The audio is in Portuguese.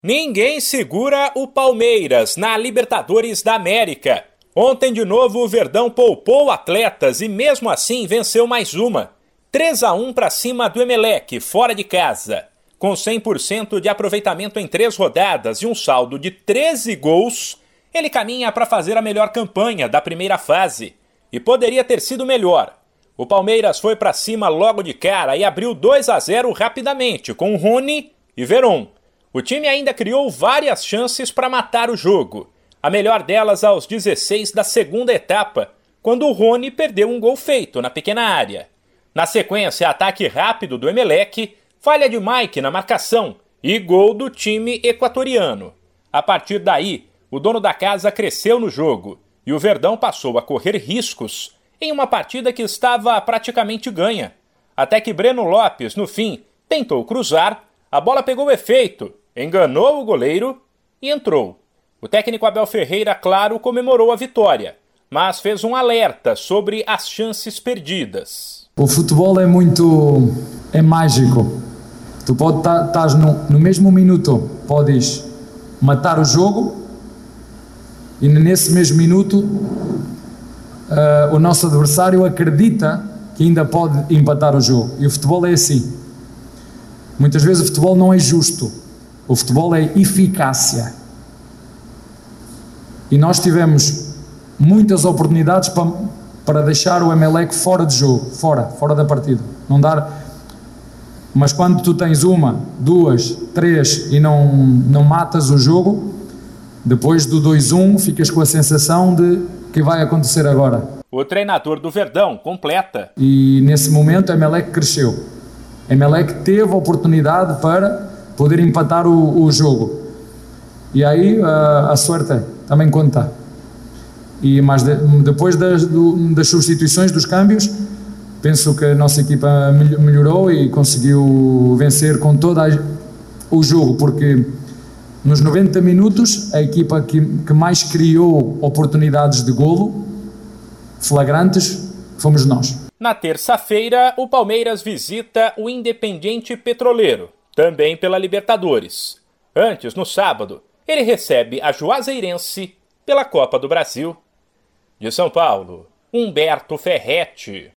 Ninguém segura o Palmeiras na Libertadores da América. Ontem, de novo, o Verdão poupou atletas e, mesmo assim, venceu mais uma. 3 a 1 para cima do Emelec, fora de casa. Com 100% de aproveitamento em três rodadas e um saldo de 13 gols, ele caminha para fazer a melhor campanha da primeira fase. E poderia ter sido melhor. O Palmeiras foi para cima logo de cara e abriu 2 a 0 rapidamente, com Rony e Veron. O time ainda criou várias chances para matar o jogo. A melhor delas aos 16 da segunda etapa, quando o Rony perdeu um gol feito na pequena área. Na sequência, ataque rápido do Emelec, falha de Mike na marcação e gol do time equatoriano. A partir daí, o dono da casa cresceu no jogo e o Verdão passou a correr riscos em uma partida que estava praticamente ganha. Até que Breno Lopes, no fim, tentou cruzar, a bola pegou efeito enganou o goleiro e entrou. O técnico Abel Ferreira, claro, comemorou a vitória, mas fez um alerta sobre as chances perdidas. O futebol é muito. é mágico. Tu podes estar tá, no, no mesmo minuto, podes matar o jogo e nesse mesmo minuto uh, o nosso adversário acredita que ainda pode empatar o jogo. E o futebol é assim. Muitas vezes o futebol não é justo. O futebol é eficácia. E nós tivemos muitas oportunidades para, para deixar o Emelec fora de jogo, fora, fora da partida. Não dar. Mas quando tu tens uma, duas, três e não, não matas o jogo, depois do 2-1 ficas com a sensação de que vai acontecer agora. O treinador do Verdão completa. E nesse momento a Emelec cresceu. A Emelec teve a oportunidade para poder empatar o, o jogo. E aí a, a sorte também conta. E mas de, depois das, do, das substituições, dos câmbios, penso que a nossa equipa melhorou e conseguiu vencer com todo o jogo, porque nos 90 minutos a equipa que, que mais criou oportunidades de golo flagrantes fomos nós. Na terça-feira, o Palmeiras visita o Independiente Petroleiro também pela Libertadores. Antes, no sábado, ele recebe a Juazeirense pela Copa do Brasil. De São Paulo, Humberto Ferretti.